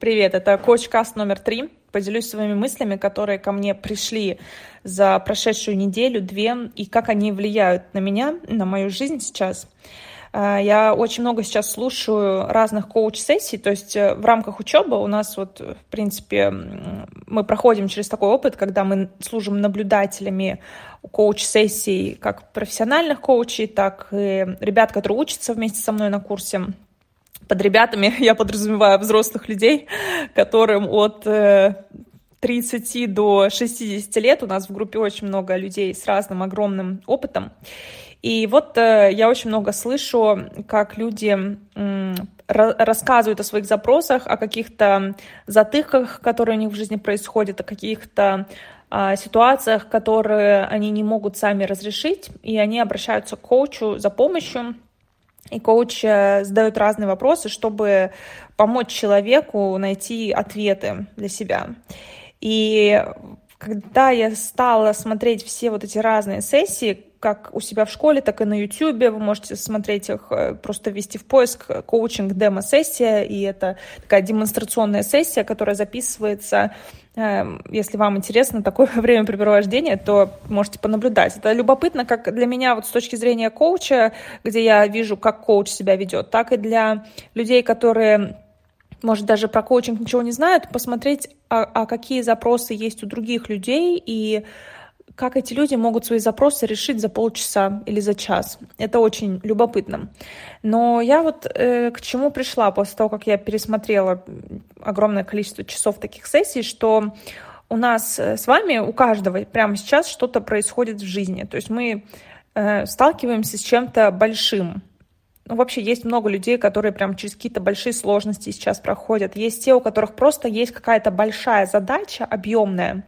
Привет, это Коуч Каст номер три. Поделюсь своими мыслями, которые ко мне пришли за прошедшую неделю, две, и как они влияют на меня, на мою жизнь сейчас. А, я очень много сейчас слушаю разных коуч-сессий, то есть э, в рамках учебы у нас вот, в принципе, мы проходим через такой опыт, когда мы служим наблюдателями коуч-сессий как профессиональных коучей, так и ребят, которые учатся вместе со мной на курсе под ребятами я подразумеваю взрослых людей, которым от 30 э, до 60 лет. У нас в группе очень много людей с разным огромным опытом. И вот э, я очень много слышу, как люди рассказывают о своих запросах, о каких-то затыках, которые у них в жизни происходят, о каких-то а, ситуациях, которые они не могут сами разрешить, и они обращаются к коучу за помощью. И коуч э, задает разные вопросы, чтобы помочь человеку найти ответы для себя. И когда я стала смотреть все вот эти разные сессии, как у себя в школе, так и на YouTube. Вы можете смотреть их, э, просто ввести в поиск коучинг демо-сессия, и это такая демонстрационная сессия, которая записывается. Эм, если вам интересно такое времяпрепровождение, то можете понаблюдать. Это любопытно как для меня вот с точки зрения коуча, где я вижу, как коуч себя ведет, так и для людей, которые может, даже про коучинг ничего не знают, посмотреть, а, а какие запросы есть у других людей и как эти люди могут свои запросы решить за полчаса или за час. Это очень любопытно. Но я вот э, к чему пришла после того, как я пересмотрела огромное количество часов таких сессий, что у нас э, с вами, у каждого прямо сейчас что-то происходит в жизни. То есть мы э, сталкиваемся с чем-то большим. Ну, вообще есть много людей, которые прям через какие-то большие сложности сейчас проходят. Есть те, у которых просто есть какая-то большая задача, объемная,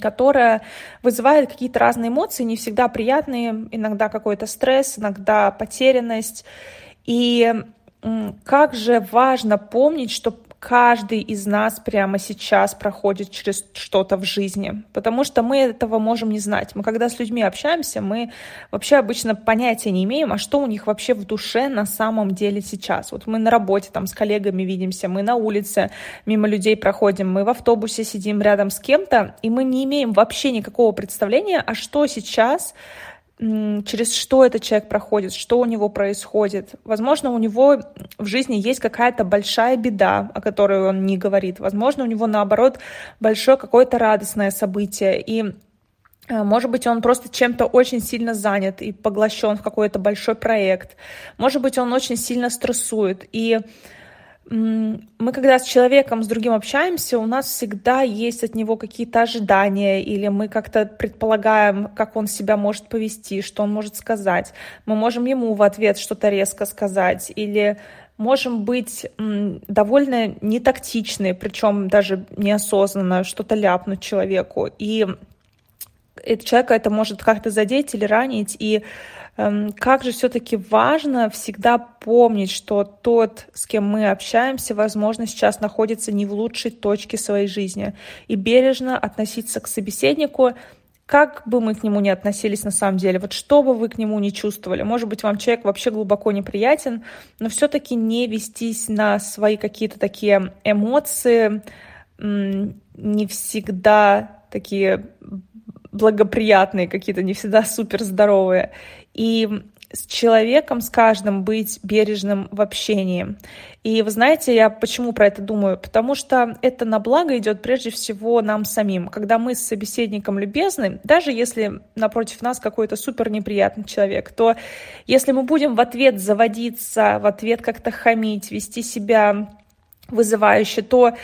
которая вызывает какие-то разные эмоции, не всегда приятные, иногда какой-то стресс, иногда потерянность. И как же важно помнить, что каждый из нас прямо сейчас проходит через что-то в жизни, потому что мы этого можем не знать. Мы когда с людьми общаемся, мы вообще обычно понятия не имеем, а что у них вообще в душе на самом деле сейчас. Вот мы на работе там с коллегами видимся, мы на улице мимо людей проходим, мы в автобусе сидим рядом с кем-то, и мы не имеем вообще никакого представления, а что сейчас через что этот человек проходит, что у него происходит. Возможно, у него в жизни есть какая-то большая беда, о которой он не говорит. Возможно, у него, наоборот, большое какое-то радостное событие. И э, может быть, он просто чем-то очень сильно занят и поглощен в какой-то большой проект. Может быть, он очень сильно стрессует. И мы когда с человеком, с другим общаемся, у нас всегда есть от него какие-то ожидания, или мы как-то предполагаем, как он себя может повести, что он может сказать. Мы можем ему в ответ что-то резко сказать, или можем быть довольно нетактичны, причем даже неосознанно что-то ляпнуть человеку. И человека это может как-то задеть или ранить, и Эм, как же все-таки важно всегда помнить, что тот, с кем мы общаемся, возможно, сейчас находится не в лучшей точке своей жизни. И бережно относиться к собеседнику, как бы мы к нему ни относились на самом деле, вот что бы вы к нему не чувствовали, может быть, вам человек вообще глубоко неприятен, но все-таки не вестись на свои какие-то такие эмоции, не всегда такие благоприятные какие-то, не всегда супер здоровые. И с человеком, с каждым быть бережным в общении. И вы знаете, я почему про это думаю? Потому что это на благо идет прежде всего нам самим. Когда мы с собеседником любезны, даже если напротив нас какой-то супер неприятный человек, то если мы будем в ответ заводиться, в ответ как-то хамить, вести себя вызывающе, то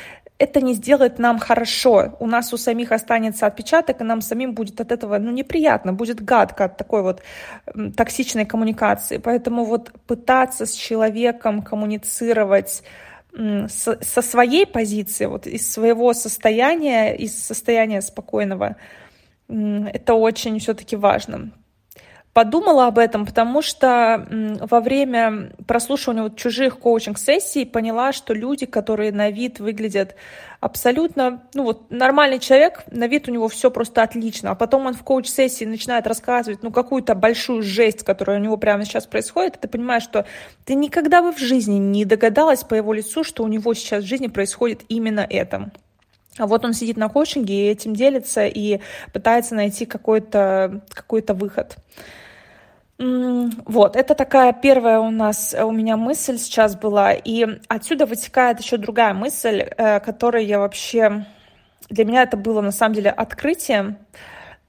это не сделает нам хорошо. У нас у самих останется отпечаток, и нам самим будет от этого ну, неприятно, будет гадко от такой вот токсичной коммуникации. Поэтому вот пытаться с человеком коммуницировать со своей позиции, вот из своего состояния, из состояния спокойного, это очень все-таки важно. Подумала об этом, потому что во время прослушивания вот чужих коучинг-сессий поняла, что люди, которые на вид выглядят абсолютно, ну вот нормальный человек, на вид у него все просто отлично, а потом он в коуч-сессии начинает рассказывать, ну какую-то большую жесть, которая у него прямо сейчас происходит, и ты понимаешь, что ты никогда бы в жизни не догадалась по его лицу, что у него сейчас в жизни происходит именно это. А вот он сидит на коучинге и этим делится и пытается найти какой-то какой выход. Вот, это такая первая у нас, у меня мысль сейчас была. И отсюда вытекает еще другая мысль, э, которая я вообще... Для меня это было на самом деле открытие,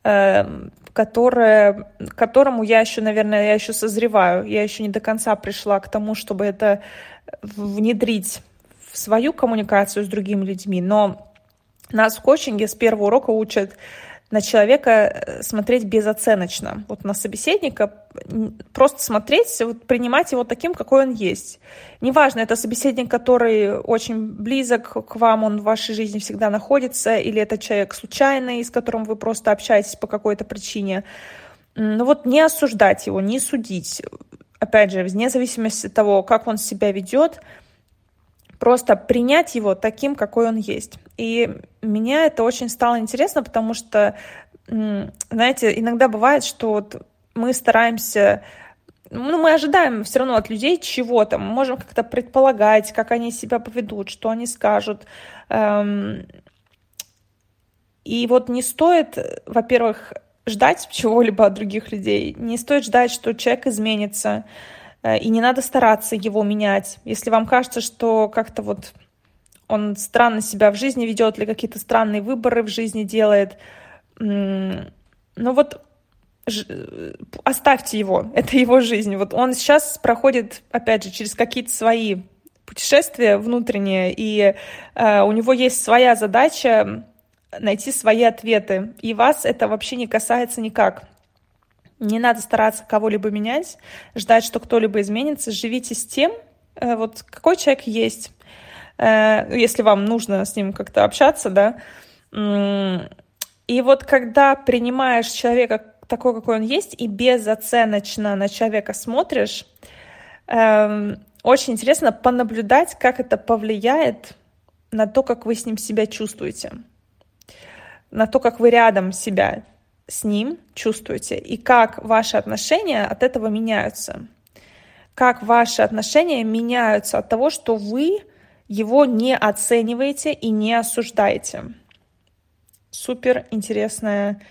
э, которое, которому я еще, наверное, я еще созреваю. Я еще не до конца пришла к тому, чтобы это внедрить в свою коммуникацию с другими людьми. Но нас в коучинге с первого урока учат на человека э, смотреть безоценочно. Вот на собеседника просто смотреть, вот принимать его таким, какой он есть. Неважно, это собеседник, который очень близок к вам, он в вашей жизни всегда находится, или это человек случайный, с которым вы просто общаетесь по какой-то причине. Ну вот не осуждать его, не судить. Опять же, вне зависимости от того, как он себя ведет, просто принять его таким, какой он есть. И меня это очень стало интересно, потому что, знаете, иногда бывает, что вот мы стараемся ну, мы ожидаем все равно от людей чего-то. Мы можем как-то предполагать, как они себя поведут, что они скажут. Эм, и вот не стоит, во-первых, ждать чего-либо от других людей. Не стоит ждать, что человек изменится. Э, и не надо стараться его менять. Если вам кажется, что как-то вот он странно себя в жизни ведет или какие-то странные выборы в жизни делает, ну вот э, оставьте его, это его жизнь. Вот он сейчас проходит, опять же, через какие-то свои путешествия внутренние, и э, у него есть своя задача найти свои ответы, и вас это вообще не касается никак. Не надо стараться кого-либо менять, ждать, что кто-либо изменится. Живите с тем, э, вот какой человек есть, э, если вам нужно с ним как-то общаться, да. И вот когда принимаешь человека такой, какой он есть, и безоценочно на человека смотришь, эм, очень интересно понаблюдать, как это повлияет на то, как вы с ним себя чувствуете, на то, как вы рядом себя с ним чувствуете и как ваши отношения от этого меняются. Как ваши отношения меняются от того, что вы его не оцениваете и не осуждаете. Супер интересная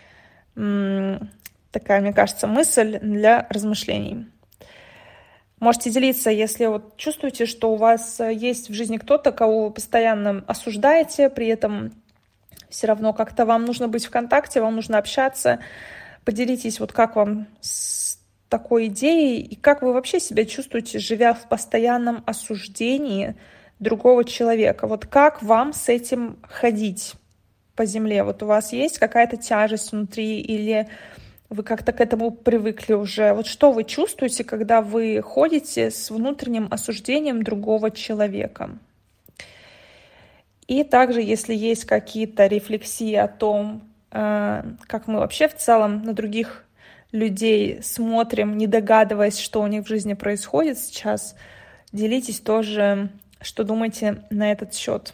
такая, мне кажется, мысль для размышлений. Можете делиться, если вот чувствуете, что у вас есть в жизни кто-то, кого вы постоянно осуждаете, при этом все равно как-то вам нужно быть в контакте, вам нужно общаться. Поделитесь, вот как вам с такой идеей и как вы вообще себя чувствуете, живя в постоянном осуждении другого человека. Вот как вам с этим ходить по земле? Вот у вас есть какая-то тяжесть внутри или вы как-то к этому привыкли уже. Вот что вы чувствуете, когда вы ходите с внутренним осуждением другого человека? И также, если есть какие-то рефлексии о том, э, как мы вообще в целом на других людей смотрим, не догадываясь, что у них в жизни происходит сейчас, делитесь тоже, что думаете на этот счет.